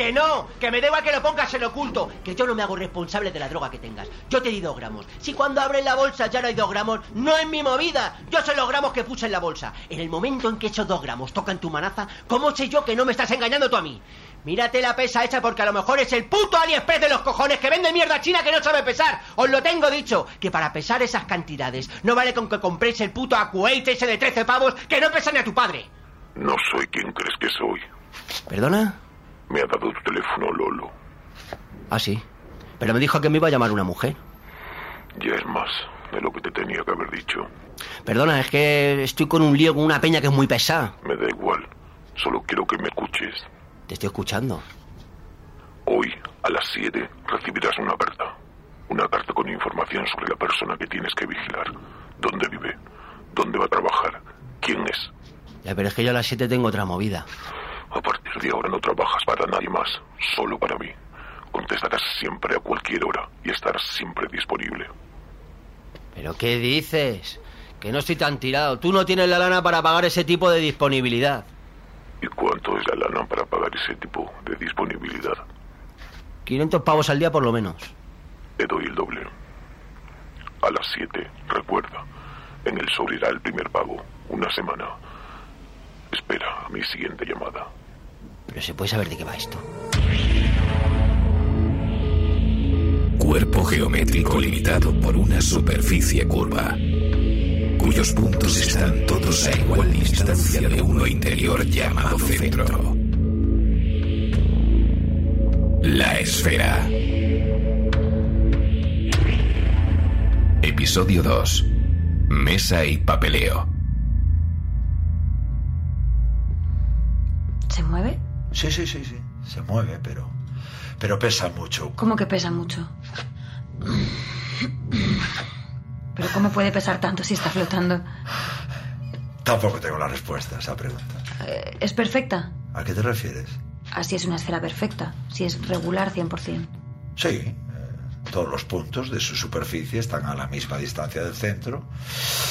¡Que no! ¡Que me da igual que lo pongas en oculto! Que yo no me hago responsable de la droga que tengas. Yo te di dos gramos. Si cuando abres la bolsa ya no hay dos gramos, no es mi movida. Yo sé los gramos que puse en la bolsa. En el momento en que esos dos gramos tocan tu manaza, ¿cómo sé yo que no me estás engañando tú a mí? Mírate la pesa hecha porque a lo mejor es el puto AliExpress de los cojones que vende mierda china que no sabe pesar. Os lo tengo dicho, que para pesar esas cantidades no vale con que compréis el puto Acuate ese de 13 pavos que no pesa ni a tu padre. No soy quien crees que soy. ¿Perdona? Me ha dado tu teléfono Lolo. Ah, sí. Pero me dijo que me iba a llamar una mujer. Ya es más de lo que te tenía que haber dicho. Perdona, es que estoy con un lío con una peña que es muy pesada. Me da igual. Solo quiero que me escuches. Te estoy escuchando. Hoy, a las 7, recibirás una carta. Una carta con información sobre la persona que tienes que vigilar. ¿Dónde vive? ¿Dónde va a trabajar? ¿Quién es? Ya, pero es que yo a las 7 tengo otra movida. A partir de ahora no trabajas para nadie más, solo para mí. Contestarás siempre a cualquier hora y estarás siempre disponible. ¿Pero qué dices? Que no estoy tan tirado. Tú no tienes la lana para pagar ese tipo de disponibilidad. ¿Y cuánto es la lana para pagar ese tipo de disponibilidad? 500 pavos al día por lo menos. Te doy el doble. A las 7, recuerda. En el sobre irá el primer pago. Una semana. Espera a mi siguiente llamada. Pero se puede saber de qué va esto. Cuerpo geométrico limitado por una superficie curva, cuyos puntos están todos a igual distancia de uno interior llamado centro. La esfera. Episodio 2. Mesa y papeleo. ¿Se mueve? Sí, sí, sí, sí. Se mueve, pero. Pero pesa mucho. ¿Cómo que pesa mucho? ¿Pero cómo puede pesar tanto si está flotando? Tampoco tengo la respuesta a esa pregunta. Eh, ¿Es perfecta? ¿A qué te refieres? Así es una esfera perfecta. Si es regular 100%. Sí. Todos los puntos de su superficie están a la misma distancia del centro.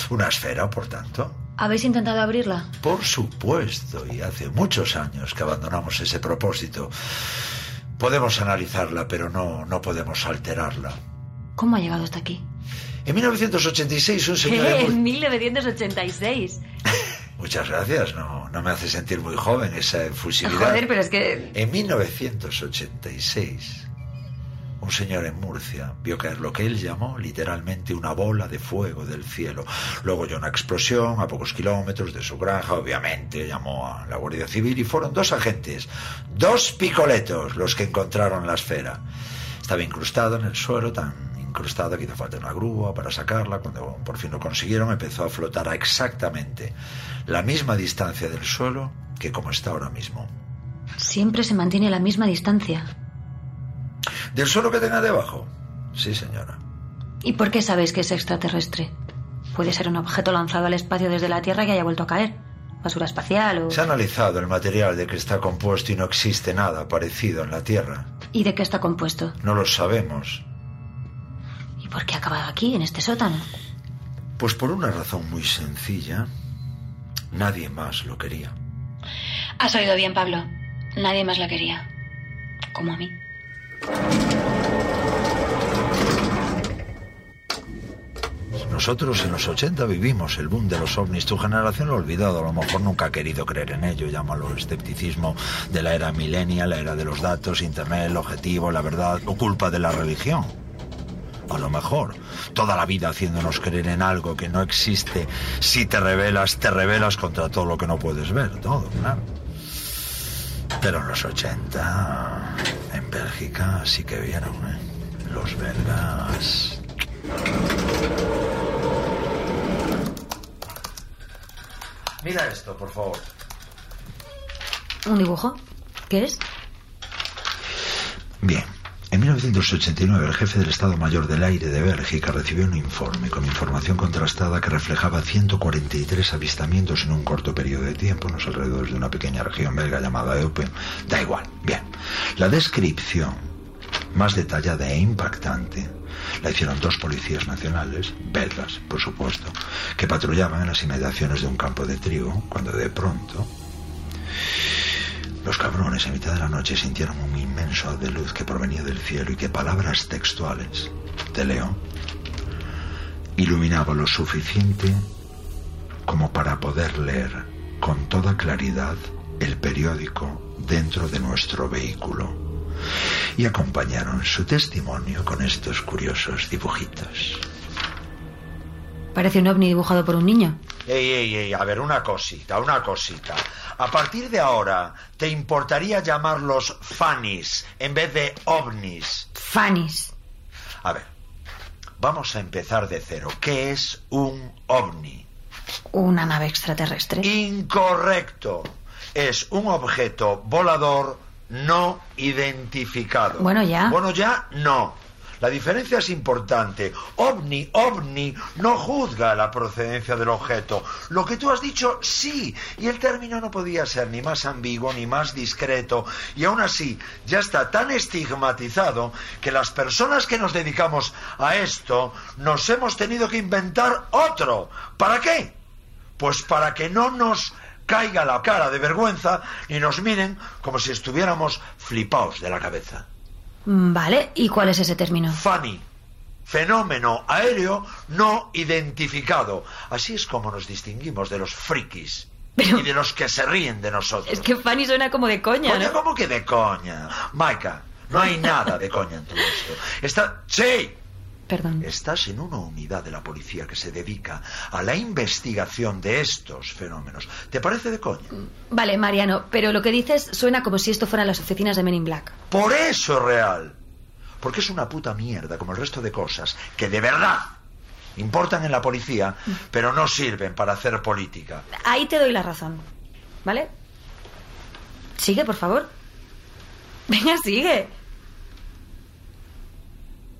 Una esfera, por tanto. ¿Habéis intentado abrirla? Por supuesto, y hace muchos años que abandonamos ese propósito. Podemos analizarla, pero no, no podemos alterarla. ¿Cómo ha llegado hasta aquí? En 1986 un señor... Mur- En 1986. Muchas gracias, no, no me hace sentir muy joven esa efusividad. Joder, pero es que... En 1986, un señor en Murcia vio caer lo que él llamó literalmente una bola de fuego del cielo. Luego oyó una explosión a pocos kilómetros de su granja, obviamente llamó a la Guardia Civil y fueron dos agentes, dos picoletos los que encontraron la esfera. Estaba incrustada en el suelo, tan incrustada que hizo falta una grúa para sacarla. Cuando por fin lo consiguieron, empezó a flotar a exactamente la misma distancia del suelo que como está ahora mismo. Siempre se mantiene a la misma distancia. ¿Del suelo que tenga debajo? Sí, señora. ¿Y por qué sabéis que es extraterrestre? Puede ser un objeto lanzado al espacio desde la Tierra que haya vuelto a caer. Basura espacial o... Se ha analizado el material de que está compuesto y no existe nada parecido en la Tierra. ¿Y de qué está compuesto? No lo sabemos. ¿Y por qué ha acabado aquí, en este sótano? Pues por una razón muy sencilla. Nadie más lo quería. Has oído bien, Pablo. Nadie más la quería. Como a mí. Nosotros en los 80 vivimos el boom de los ovnis. Tu generación lo ha olvidado. A lo mejor nunca ha querido creer en ello. Llámalo escepticismo de la era millennial, la era de los datos, internet, el objetivo, la verdad o culpa de la religión. A lo mejor, toda la vida haciéndonos creer en algo que no existe. Si te rebelas, te rebelas contra todo lo que no puedes ver. Todo, claro. Pero en los 80, en Bélgica sí que vieron, ¿eh? Los belgas. Mira esto, por favor. ¿Un dibujo? ¿Qué es? Bien. En 1989, el jefe del Estado Mayor del Aire de Bélgica recibió un informe con información contrastada que reflejaba 143 avistamientos en un corto periodo de tiempo en los alrededores de una pequeña región belga llamada Eupen. Da igual. Bien. La descripción más detallada e impactante la hicieron dos policías nacionales, belgas, por supuesto, que patrullaban en las inmediaciones de un campo de trigo, cuando de pronto cabrones a mitad de la noche sintieron un inmenso haz de luz que provenía del cielo y que palabras textuales de León iluminaba lo suficiente como para poder leer con toda claridad el periódico dentro de nuestro vehículo y acompañaron su testimonio con estos curiosos dibujitos. Parece un ovni dibujado por un niño. Ey, ey, ey, a ver, una cosita, una cosita. A partir de ahora, ¿te importaría llamarlos Fannis en vez de ovnis? Fannis. A ver, vamos a empezar de cero. ¿Qué es un ovni? Una nave extraterrestre. Incorrecto. Es un objeto volador no identificado. Bueno, ya. Bueno, ya no. La diferencia es importante. OVNI, OVNI, no juzga la procedencia del objeto. Lo que tú has dicho, sí. Y el término no podía ser ni más ambiguo ni más discreto. Y aún así, ya está tan estigmatizado que las personas que nos dedicamos a esto nos hemos tenido que inventar otro. ¿Para qué? Pues para que no nos caiga la cara de vergüenza y nos miren como si estuviéramos flipaos de la cabeza. Mm, Vale, ¿y cuál es ese término? FANI, fenómeno aéreo no identificado. Así es como nos distinguimos de los frikis Pero- y de los que se ríen de nosotros. Es que Fanny suena como de coña, Coño, ¿no? ¿cómo que de coña? Maika, no hay nada de coña en todo esto. Está... ¡Sí! Perdón. Estás en una unidad de la policía que se dedica a la investigación de estos fenómenos. ¿Te parece de coña? Vale, Mariano, pero lo que dices suena como si esto fueran las oficinas de Men in Black. Por eso es real. Porque es una puta mierda como el resto de cosas que de verdad importan en la policía, pero no sirven para hacer política. Ahí te doy la razón. ¿Vale? Sigue, por favor. Venga, sigue.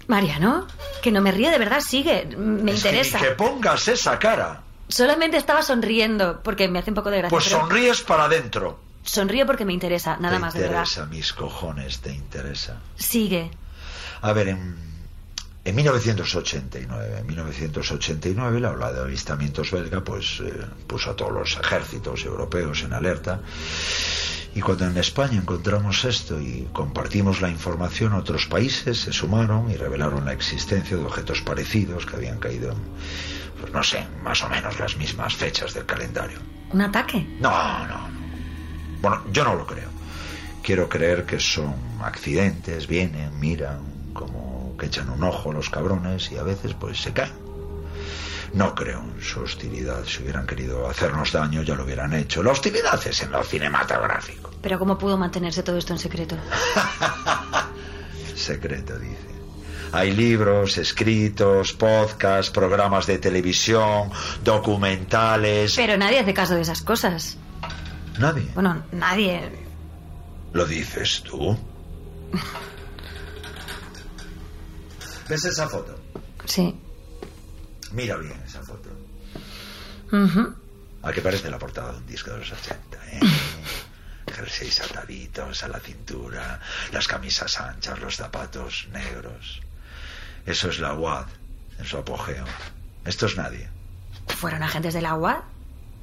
Mariano, que no me ríe, de verdad, sigue. Me Es interesa. que pongas esa cara. Solamente estaba sonriendo porque me hace un poco de gracia. Pues pero sonríes para adentro. Sonrío porque me interesa, nada te más de verdad. interesa, mis cojones, te interesa. Sigue. A ver, en, en 1989, en 1989 la ola de avistamientos belga pues eh, puso a todos los ejércitos europeos en alerta. Y cuando en España encontramos esto y compartimos la información, otros países se sumaron y revelaron la existencia de objetos parecidos que habían caído en, pues no sé, más o menos las mismas fechas del calendario. ¿Un ataque? No, no, no. Bueno, yo no lo creo. Quiero creer que son accidentes, vienen, miran, como que echan un ojo los cabrones y a veces pues se caen. No creo en su hostilidad. Si hubieran querido hacernos daño ya lo hubieran hecho. La hostilidad es en lo cinematográfico. Pero ¿cómo pudo mantenerse todo esto en secreto? Secreto, dice. Hay libros, escritos, podcasts, programas de televisión, documentales. Pero nadie hace caso de esas cosas. Nadie. Bueno, nadie. ¿Lo dices tú? ¿Ves esa foto? Sí. Mira bien esa foto. ¿A qué parece la portada de un disco de los 80? ¿eh? Jerseys ataditos a la cintura, las camisas anchas, los zapatos negros. Eso es la UAD en su apogeo. Esto es nadie. ¿Fueron agentes del agua?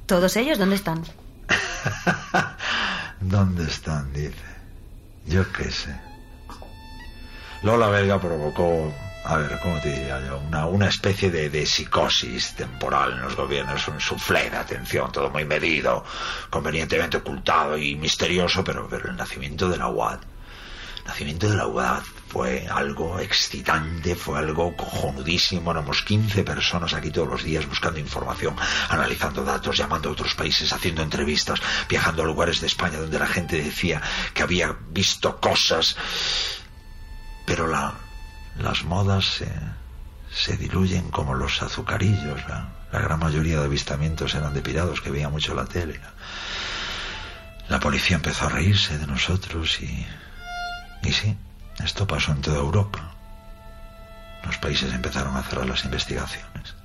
¿Todos ellos dónde están? ¿Dónde están? Dice. Yo qué sé. Lola Belga provocó, a ver, ¿cómo te diría yo? Una, una especie de, de psicosis temporal en los gobiernos, un suflé de atención, todo muy medido, convenientemente ocultado y misterioso, pero, pero el nacimiento de la UAD. El nacimiento de la UAD fue algo excitante, fue algo cojonudísimo. Éramos 15 personas aquí todos los días buscando información, analizando datos, llamando a otros países, haciendo entrevistas, viajando a lugares de España donde la gente decía que había visto cosas. Pero la, las modas se, se diluyen como los azucarillos. La, la gran mayoría de avistamientos eran de pirados que veían mucho la tele. La policía empezó a reírse de nosotros y... Y sí, esto pasó en toda Europa. Los países empezaron a cerrar las investigaciones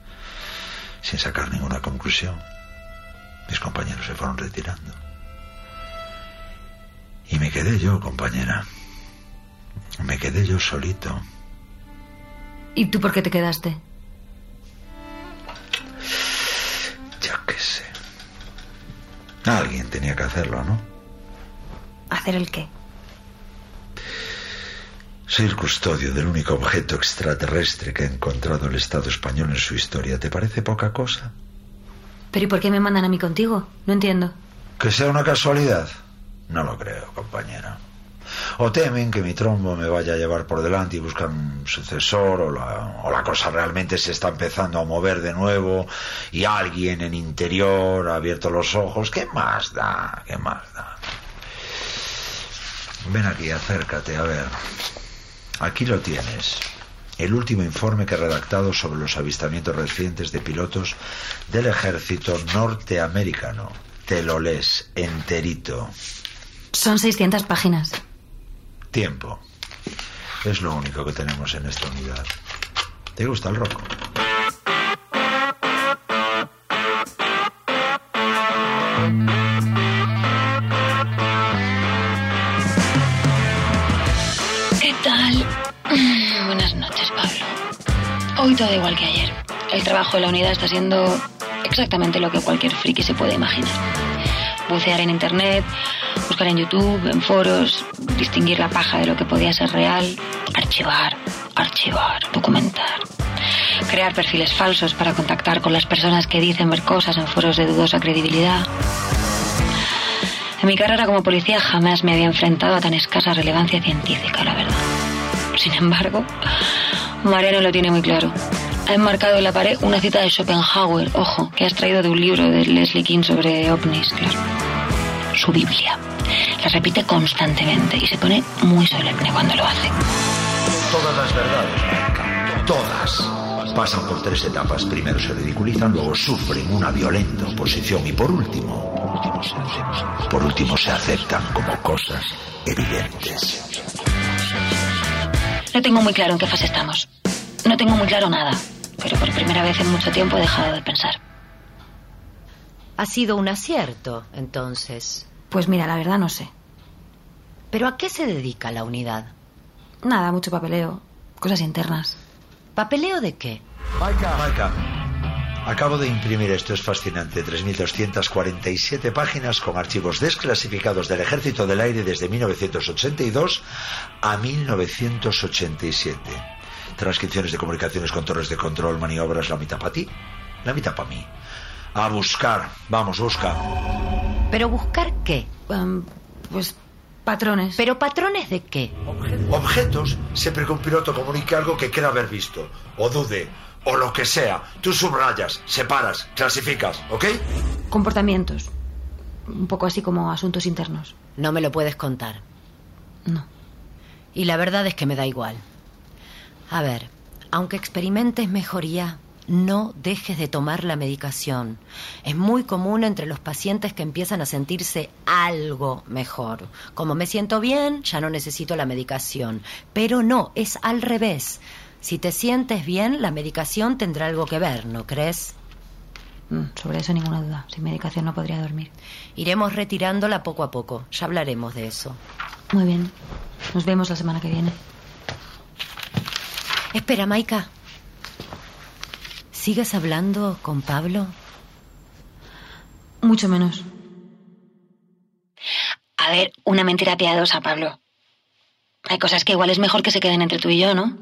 sin sacar ninguna conclusión. Mis compañeros se fueron retirando. Y me quedé yo, compañera. Me quedé yo solito. ¿Y tú por qué te quedaste? Ya qué sé. Alguien tenía que hacerlo, ¿no? ¿Hacer el qué? Soy el custodio del único objeto extraterrestre que ha encontrado el Estado español en su historia. ¿Te parece poca cosa? ¿Pero y por qué me mandan a mí contigo? No entiendo. ¿Que sea una casualidad? No lo creo, compañera. O temen que mi trombo me vaya a llevar por delante y buscan un sucesor, o la, o la cosa realmente se está empezando a mover de nuevo y alguien en interior ha abierto los ojos. ¿Qué más da? ¿Qué más da? Ven aquí, acércate, a ver. Aquí lo tienes. El último informe que he redactado sobre los avistamientos recientes de pilotos del ejército norteamericano. Te lo lees enterito. Son 600 páginas. Tiempo. Es lo único que tenemos en esta unidad. ¿Te gusta el rock? ¿Qué tal? Buenas noches, Pablo. Hoy todo igual que ayer. El trabajo de la unidad está siendo exactamente lo que cualquier friki se puede imaginar. Bucear en internet, buscar en YouTube, en foros, distinguir la paja de lo que podía ser real, archivar, archivar, documentar. Crear perfiles falsos para contactar con las personas que dicen ver cosas en foros de dudosa credibilidad. En mi carrera como policía jamás me había enfrentado a tan escasa relevancia científica, la verdad. Sin embargo, Mariano lo tiene muy claro. Ha enmarcado en la pared una cita de Schopenhauer, ojo, que has traído de un libro de Leslie King sobre ovnis, claro. Su Biblia. La repite constantemente y se pone muy solemne cuando lo hace. Todas las verdades, Marca, todas, pasan por tres etapas. Primero se ridiculizan, luego sufren una violenta oposición y por último, por último se aceptan como cosas evidentes. No tengo muy claro en qué fase estamos. No tengo muy claro nada, pero por primera vez en mucho tiempo he dejado de pensar. Ha sido un acierto, entonces. Pues mira, la verdad no sé. ¿Pero a qué se dedica la unidad? Nada, mucho papeleo, cosas internas. ¿Papeleo de qué? Maika, Maika, acabo de imprimir esto, es fascinante. 3.247 páginas con archivos desclasificados del Ejército del Aire desde 1982 a 1987. Transcripciones de comunicaciones con torres de control, maniobras, la mitad para ti, la mitad para mí. A buscar, vamos, busca. ¿Pero buscar qué? Em, pues patrones. ¿Pero patrones de qué? Objetos, siempre que un piloto comunique algo que quiera haber visto, o dude, o lo que sea. Tú subrayas, separas, clasificas, ¿ok? Comportamientos. Un poco así como asuntos internos. No me lo puedes contar. No. Y la verdad es que me da igual. A ver, aunque experimentes mejoría, no dejes de tomar la medicación. Es muy común entre los pacientes que empiezan a sentirse algo mejor. Como me siento bien, ya no necesito la medicación. Pero no, es al revés. Si te sientes bien, la medicación tendrá algo que ver, ¿no crees? Mm, Sobre eso ninguna duda. Sin medicación no podría dormir. Iremos retirándola poco a poco. Ya hablaremos de eso. Muy bien. Nos vemos la semana que viene. Espera, Maika. ¿Sigues hablando con Pablo? Mucho menos. A ver, una mentira piadosa, Pablo. Hay cosas que igual es mejor que se queden entre tú y yo, ¿no?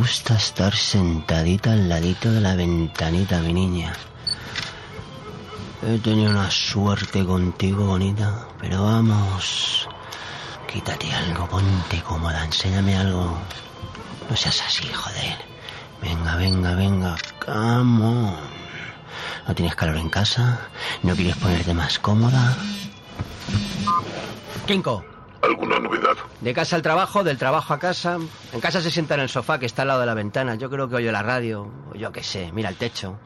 Gusta estar sentadita al ladito de la ventanita, mi niña? He tenido una suerte contigo, bonita. Pero vamos. Quítate algo, ponte cómoda, enséñame algo. No seas así, joder. Venga, venga, venga. Come on. ¿No tienes calor en casa? ¿No quieres ponerte más cómoda? Kinko, ¿Alguna novedad? de casa al trabajo, del trabajo a casa. En casa se sienta en el sofá que está al lado de la ventana. Yo creo que oye la radio, o yo qué sé. Mira el techo.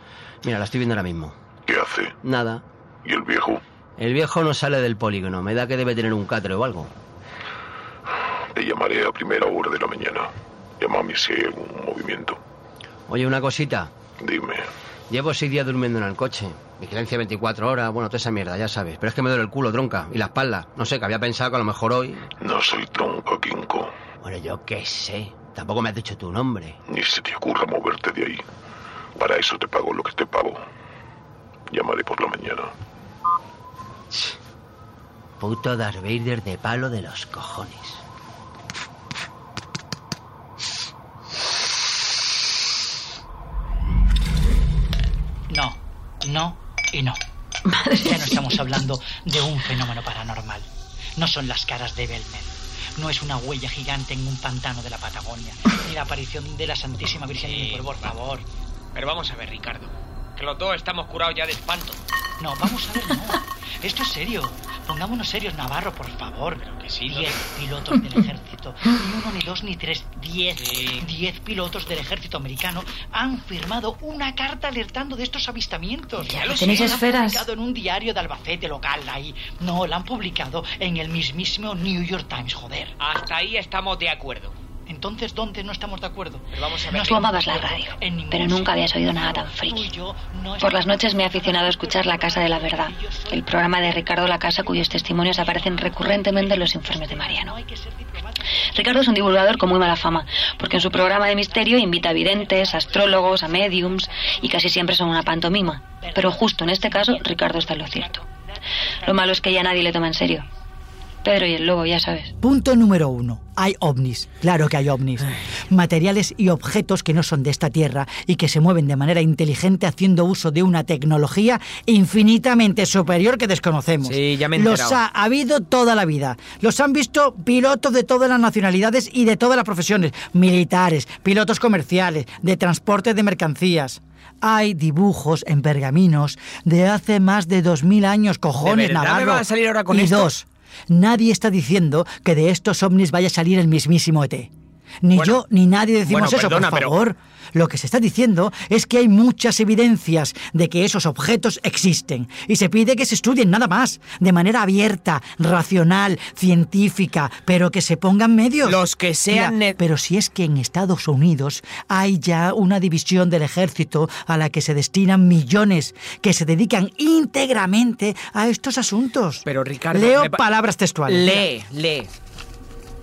Mira, la estoy viendo ahora mismo. ¿Qué hace? Nada. ¿Y el viejo? El viejo no sale del polígono. Me da que debe tener un catre o algo. Te llamaré a primera hora de la mañana. Llámame si hay algún movimiento. Oye, una cosita. Dime. Llevo seis días durmiendo en el coche. Vigilancia 24 horas, bueno, toda esa mierda, ya sabes. Pero es que me duele el culo, tronca, y la espalda. No sé, que había pensado que a lo mejor hoy... No soy tronco, Kinko. Bueno, yo qué sé. Tampoco me has dicho tu nombre. Ni se te ocurra moverte de ahí. Para eso te pago lo que te pago. Llamaré por la mañana. Puto Darth Vader de palo de los cojones. No, no y no. Ya no estamos hablando de un fenómeno paranormal. No son las caras de Belmer. No es una huella gigante en un pantano de la Patagonia. Ni la aparición de la Santísima Virgen de mi por favor. Pero vamos a ver, Ricardo. Que los dos estamos curados ya de espanto. No, vamos a ver, no. Esto es serio. Pongámonos serios, Navarro, por favor. Pero que sí, Diez pilotos del ejército. Ni uno, ni dos, ni tres. Diez. Diez pilotos del ejército americano han firmado una carta alertando de estos avistamientos. Ya, lo tenéis sé, la han esferas. publicado en un diario de Albacete local ahí. No, la han publicado en el mismísimo New York Times, joder. Hasta ahí estamos de acuerdo. Entonces, ¿dónde no estamos de acuerdo? Pero vamos a ver. No Ricardo. amabas la radio, pero nunca habías oído nada tan Tú friki. Por las noches me he aficionado a escuchar La Casa de la Verdad, el programa de Ricardo La Casa cuyos testimonios aparecen recurrentemente en los informes de Mariano. Ricardo es un divulgador con muy mala fama, porque en su programa de misterio invita a videntes, astrólogos, a mediums, y casi siempre son una pantomima. Pero justo en este caso, Ricardo está en lo cierto. Lo malo es que ya nadie le toma en serio. Pedro y el lobo, ya sabes. Punto número uno. Hay ovnis. Claro que hay ovnis. Materiales y objetos que no son de esta Tierra y que se mueven de manera inteligente haciendo uso de una tecnología infinitamente superior que desconocemos. Sí, ya me he Los ha habido toda la vida. Los han visto pilotos de todas las nacionalidades y de todas las profesiones. Militares, pilotos comerciales, de transporte de mercancías. Hay dibujos en pergaminos de hace más de dos mil años, cojones, verdad me va a salir ahora con y esto? dos, Nadie está diciendo que de estos ovnis vaya a salir el mismísimo ET. Ni Bueno, yo ni nadie decimos bueno, eso, por pero- favor. Lo que se está diciendo es que hay muchas evidencias de que esos objetos existen y se pide que se estudien nada más, de manera abierta, racional, científica, pero que se pongan medios. Los que sean Mira, pero si es que en Estados Unidos hay ya una división del ejército a la que se destinan millones que se dedican íntegramente a estos asuntos. Pero, Ricardo, Leo palabras textuales. Lee, lee.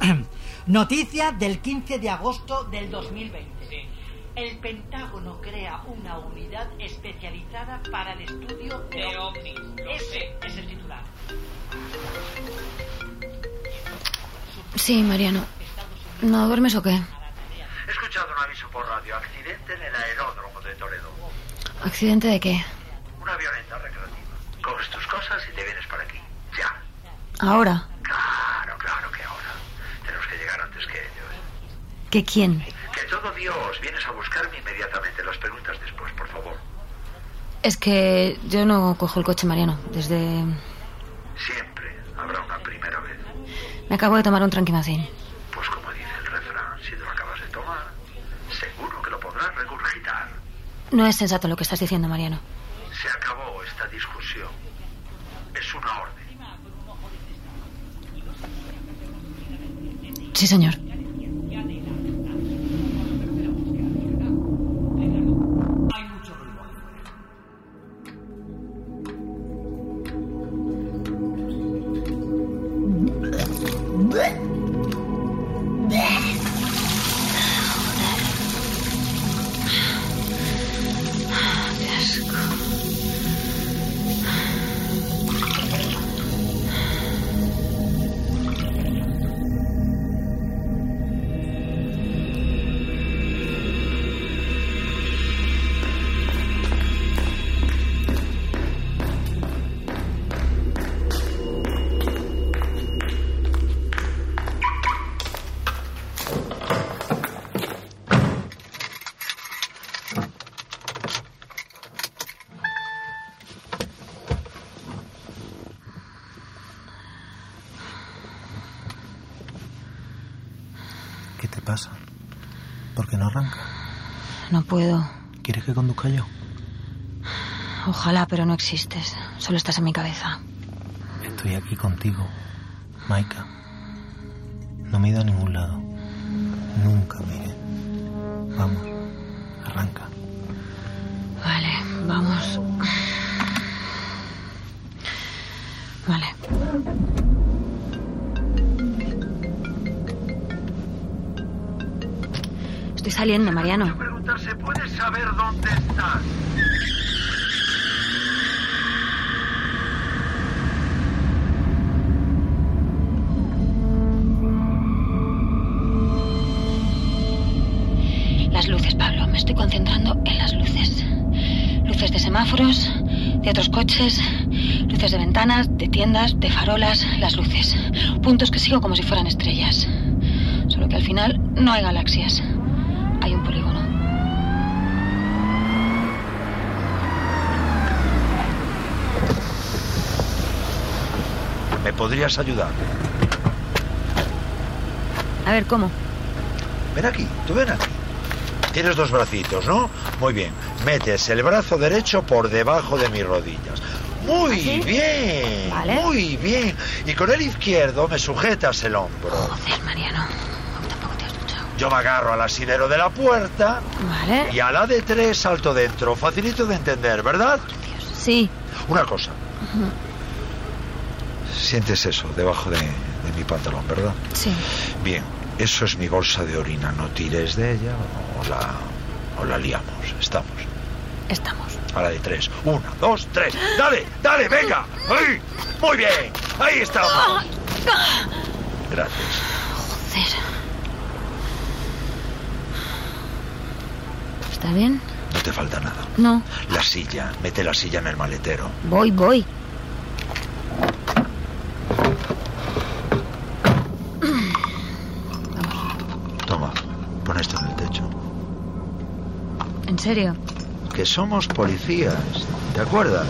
Noticia del 15 de agosto del 2020. El Pentágono crea una unidad especializada para el estudio de, De ovnis, lo Ese sé. es el titular. Sí, Mariano. ¿No duermes o qué? He escuchado un aviso por radio. Accidente en el aeródromo de Toledo. ¿Accidente de qué? Una avioneta recreativa. Coges tus cosas y te vienes para aquí. Ya. Ahora. Claro, claro que ahora. Tenemos que llegar antes que ellos. ¿Qué quién? Que todo Dios. Vienes a buscarme inmediatamente. Las preguntas después, por favor. Es que yo no cojo el coche, Mariano. Desde... Siempre habrá una primera vez. Me acabo de tomar un tranquimacín. Pues como dice el refrán, si te lo acabas de tomar, seguro que lo podrás regurgitar. No es sensato lo que estás diciendo, Mariano. Se acabó esta discusión. Es una orden. Sí, señor. Ojalá, pero no existes. Solo estás en mi cabeza. Estoy aquí contigo, Maika. No me he ido a ningún lado. Nunca me iré. Vamos, arranca. Vale, vamos. Vale. Estoy saliendo, Mariano. ¿puedes saber dónde estás? Semáforos, de otros coches, luces de ventanas, de tiendas, de farolas, las luces. Puntos que sigo como si fueran estrellas. Solo que al final no hay galaxias. Hay un polígono. ¿Me podrías ayudar? A ver, ¿cómo? Ven aquí, tú ven aquí. Tienes dos bracitos, ¿no? Muy bien. Metes el brazo derecho por debajo de mis rodillas. Muy ¿Así? bien. Vale. Muy bien. Y con el izquierdo me sujetas el hombro. Joder, Mariano. Yo me agarro al asidero de la puerta Vale. y a la de tres salto dentro. Facilito de entender, ¿verdad? Sí. Una cosa. Sientes eso debajo de, de mi pantalón, ¿verdad? Sí. Bien, eso es mi bolsa de orina. No tires de ella o la, o la liamos. Estamos. Estamos. A la de tres. Una, dos, tres. Dale, dale, venga. ¡Ahí! Muy bien. Ahí estamos. Gracias. Joder. ¿Está bien? No te falta nada. No. La silla. Mete la silla en el maletero. Voy, voy. Toma, pon esto en el techo. ¿En serio? Que somos policías. ¿Te acuerdas?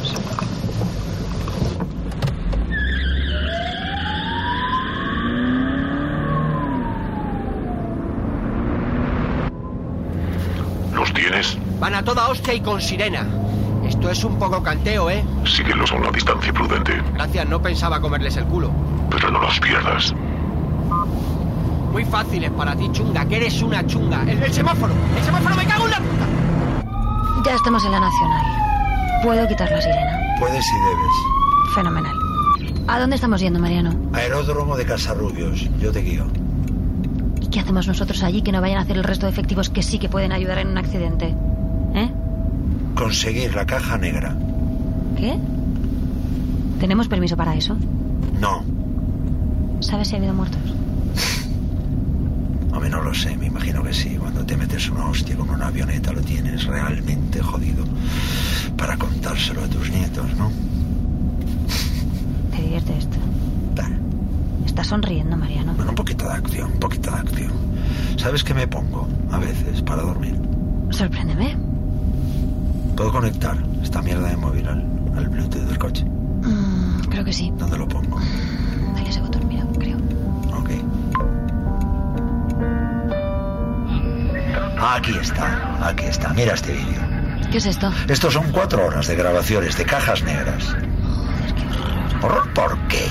¿Los tienes? Van a toda hostia y con sirena. Esto es un poco canteo, ¿eh? Síguelos a una distancia prudente, Gracias, no pensaba comerles el culo. pero no los pierdas. Muy fáciles para ti, chunga, que eres una chunga. El, el semáforo, el semáforo, me cago en la. Ya estamos en la Nacional. Puedo quitar la sirena. Puedes y debes. Fenomenal. ¿A dónde estamos yendo, Mariano? Aeródromo de Casarrubios. Yo te guío. ¿Y qué hacemos nosotros allí que no vayan a hacer el resto de efectivos que sí que pueden ayudar en un accidente? ¿Eh? Conseguir la caja negra. ¿Qué? ¿Tenemos permiso para eso? No, ¿Sabes si ha habido muertos? no lo sé. Me imagino que sí. Cuando te metes una hostia con una avioneta lo tienes realmente jodido para contárselo a tus nietos, ¿no? ¿Te divierte esto? Estás sonriendo, Mariano. Bueno, un poquito de acción, un poquito de acción. ¿Sabes qué me pongo a veces para dormir? Sorpréndeme. ¿Puedo conectar esta mierda de móvil al, al Bluetooth del coche? Mm, creo que sí. ¿Dónde lo pongo? Aquí está, aquí está. Mira este vídeo. ¿Qué es esto? Estos son cuatro horas de grabaciones de cajas negras. ¿Horror por qué?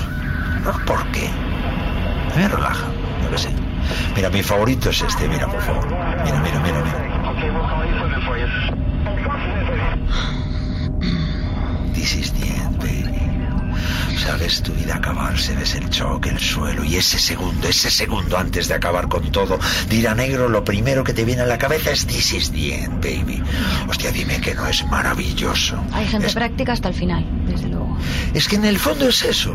¿Horror por qué? A mí me relaja, yo qué sé. Mira, mi favorito es este, mira, por favor. Mira, mira, mira, mira. Acabarse, ves el choque, el suelo y ese segundo, ese segundo antes de acabar con todo, dirá negro, lo primero que te viene a la cabeza es This is the end, baby. Hostia, dime que no es maravilloso. Hay gente Es- práctica hasta el final, desde luego. es que en el fondo es eso.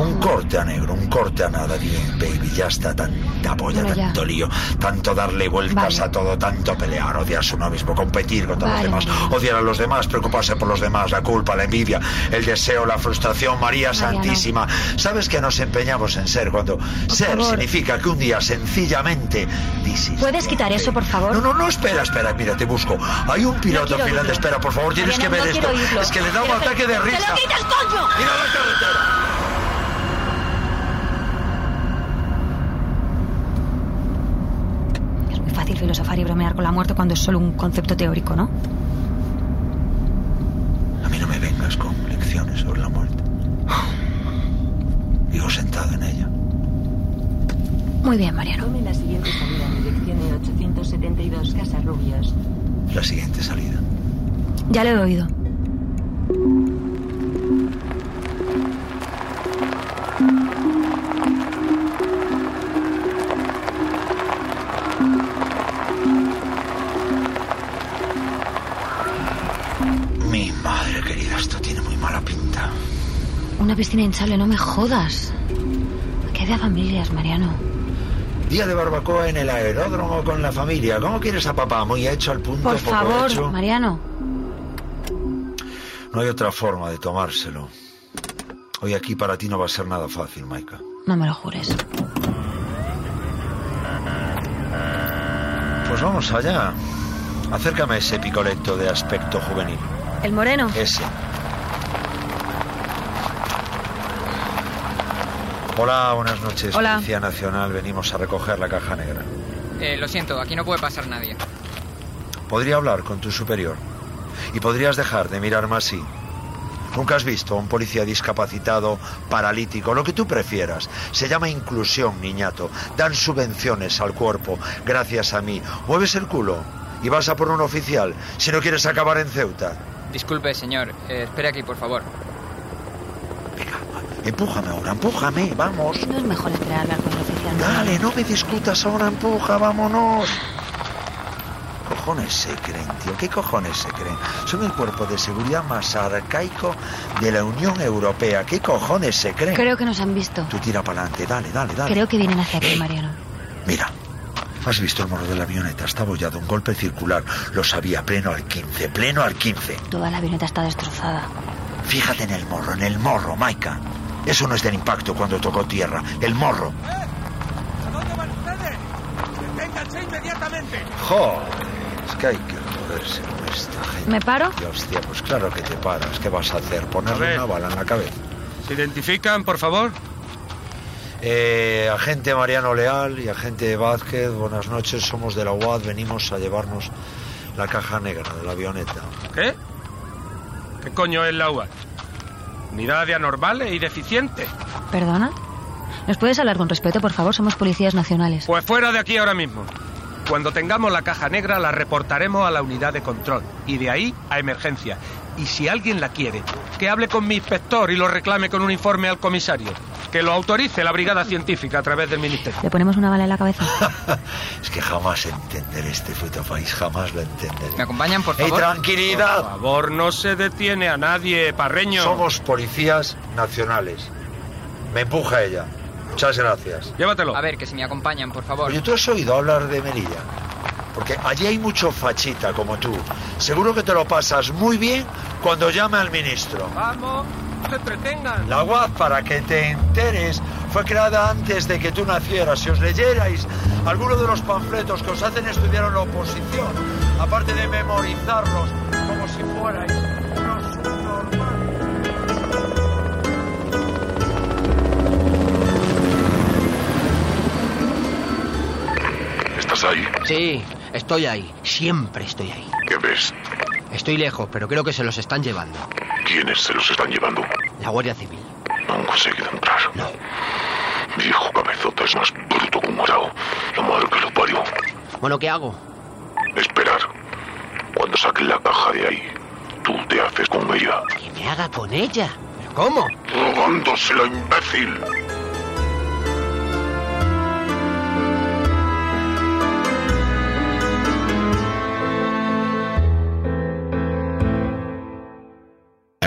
Un corte a negro, un corte a nada. Bien, baby, ya está tanta polla, ya. tanto lío, tanto darle vueltas Vale. a todo, tanto pelear, odiarse uno mismo, competir contra Vale, los demás, odiar a los demás, preocuparse por los demás, la culpa, la envidia, el deseo, la frustración, María. Santísima. ¿Sabes que nos empeñamos en ser cuando ser favor. significa que un día sencillamente ¿Puedes quitar eso, por favor? No, no, no, espera, espera, mira, te busco. Hay un piloto quiero finlandés, oírlo. espera, por favor, tienes que ver no esto. Es que le da un ataque de ¡Que lo risa. quites, coño! Mira la carretera. Filosofar y bromear con la muerte cuando es solo un concepto teórico, ¿no? A mí no me vengas con lecciones sobre la muerte. Vivo sentado en ella. Muy bien, Mariano. Tome la siguiente salida en dirección de 872 Casas Rubias. La siguiente salida. Ya lo he oído. Piscina hinchable, no me jodas. ¿Qué de familias, Mariano? Día de barbacoa en el aeródromo con la familia. ¿Cómo quieres a papá? Muy hecho al punto. Por poco favor, hecho? Mariano. No hay otra forma de tomárselo. Hoy aquí para ti no va a ser nada fácil, Maika. No me lo jures. Pues vamos allá. Acércame a ese picoleto de aspecto juvenil. ¿El moreno? Ese. Hola, buenas noches. Hola. Policía Nacional, venimos a recoger la caja negra. Eh, lo siento, aquí no puede pasar nadie. Podría hablar con tu superior. Y podrías dejar de mirarme así. Nunca has visto a un policía discapacitado, paralítico, lo que tú prefieras. Se llama inclusión, niñato. Dan subvenciones al cuerpo, gracias a mí. Mueves el culo y vas a por un oficial si no quieres acabar en Ceuta. Disculpe, señor. Eh, espere aquí, por favor. Empújame ahora, empújame, vamos. No es mejor esperar a hablar con el oficial. Dale, no me discutas ahora, empuja, vámonos. ¿Qué cojones se creen, tío? ¿Qué cojones se creen? Son el cuerpo de seguridad más arcaico de la Unión Europea. ¿Qué cojones se creen? Creo que nos han visto. Tú tira para adelante, dale, dale, dale. Creo que vienen hacia aquí, Mariano. Mira, ¿has visto el morro de la avioneta? Está abollado, un golpe circular. Lo sabía, pleno al 15, pleno al 15. Toda la avioneta está destrozada. Fíjate en el morro, en el morro, Maika. Eso no es del impacto cuando tocó tierra. El morro. ¿A dónde van ustedes? ¡Deténganse inmediatamente! Joder, es que hay que joderse con esta gente. ¿Me paro? Y hostia, pues claro que te paras. ¿Qué vas a hacer? ¿Ponerle una bala en la cabeza? ¿Se identifican, por favor? Eh, agente Mariano Leal y agente Vázquez, buenas noches. Somos de la UAD. Venimos a llevarnos la caja negra de la avioneta. ¿Qué? ¿Qué coño es la UAD? ¿Unidad de anormales y deficientes? ¿Perdona? ¿Nos puedes hablar con respeto, por favor? Somos policías nacionales. Pues fuera de aquí ahora mismo. Cuando tengamos la caja negra la reportaremos a la unidad de control y de ahí a emergencia. Y si alguien la quiere, que hable con mi inspector y lo reclame con un informe al comisario. Que lo autorice la brigada científica a través del ministerio. ¿Le ponemos una bala en la cabeza? Es que jamás entenderé este puto país, jamás lo entenderé. ¿Me acompañan, por ¡Ey, favor? tranquilidad! Por favor, no se detiene a nadie, parreño. Somos policías nacionales. Me empuja ella. Muchas gracias. Llévatelo. A ver, que si me acompañan, por favor. Oye, ¿tú has oído hablar de Melilla? Porque allí hay mucho fachita como tú. Seguro que te lo pasas muy bien cuando llame al ministro. Vamos, se entretengan. La UAZ, para que te enteres, fue creada antes de que tú nacieras. Si os leyerais alguno de los panfletos que os hacen estudiar en la oposición, aparte de memorizarlos como si fuerais unos subnormales. ¿Estás ahí? Sí, estoy ahí. Siempre estoy ahí. ¿Qué ves? Estoy lejos, pero creo que se los están llevando. ¿Quiénes se los están llevando? La Guardia Civil. No han conseguido entrar. No. Viejo cabezota es más bruto que un morado. La madre que lo parió. Bueno, ¿qué hago? Esperar. Cuando saquen la caja de ahí, tú te haces con ella. Que me haga con ella. ¿Pero cómo? Rogándosela, imbécil.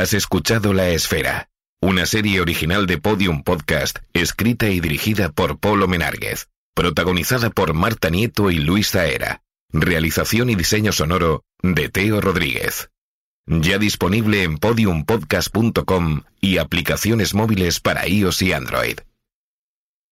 Has escuchado La Esfera, una serie original de Podium Podcast, escrita y dirigida por Polo Menárguez, protagonizada por Marta Nieto y Luis Zaera, realización y diseño sonoro de Teo Rodríguez. Ya disponible en podiumpodcast.com y aplicaciones móviles para iOS y Android.